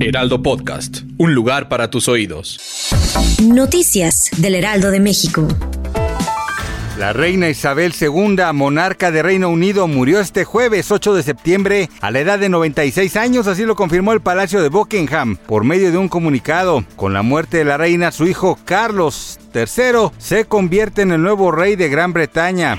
Heraldo Podcast. Un lugar para tus oídos. Noticias del Heraldo de México. La reina Isabel II, monarca de Reino Unido, murió este jueves 8 de septiembre a la edad de 96 años, así lo confirmó el Palacio de Buckingham por medio de un comunicado. Con la muerte de la reina, su hijo Carlos III se convierte en el nuevo rey de Gran Bretaña.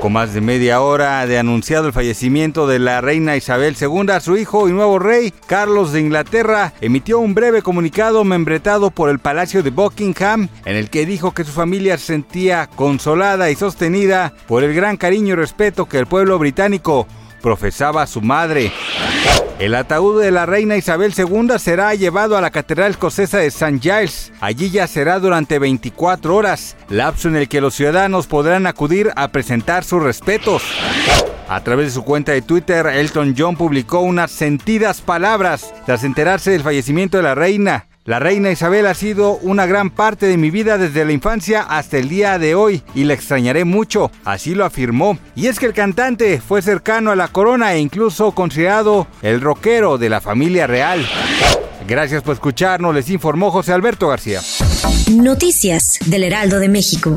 Con más de media hora de anunciado el fallecimiento de la reina Isabel II, su hijo y nuevo rey, Carlos de Inglaterra, emitió un breve comunicado membretado por el Palacio de Buckingham, en el que dijo que su familia se sentía consolada y sostenida por el gran cariño y respeto que el pueblo británico profesaba su madre. El ataúd de la reina Isabel II será llevado a la Catedral Escocesa de St. Giles. Allí ya será durante 24 horas, lapso en el que los ciudadanos podrán acudir a presentar sus respetos. A través de su cuenta de Twitter, Elton John publicó unas sentidas palabras tras enterarse del fallecimiento de la reina. La reina Isabel ha sido una gran parte de mi vida desde la infancia hasta el día de hoy y la extrañaré mucho, así lo afirmó. Y es que el cantante fue cercano a la corona e incluso considerado el rockero de la familia real. Gracias por escucharnos, les informó José Alberto García. Noticias del Heraldo de México.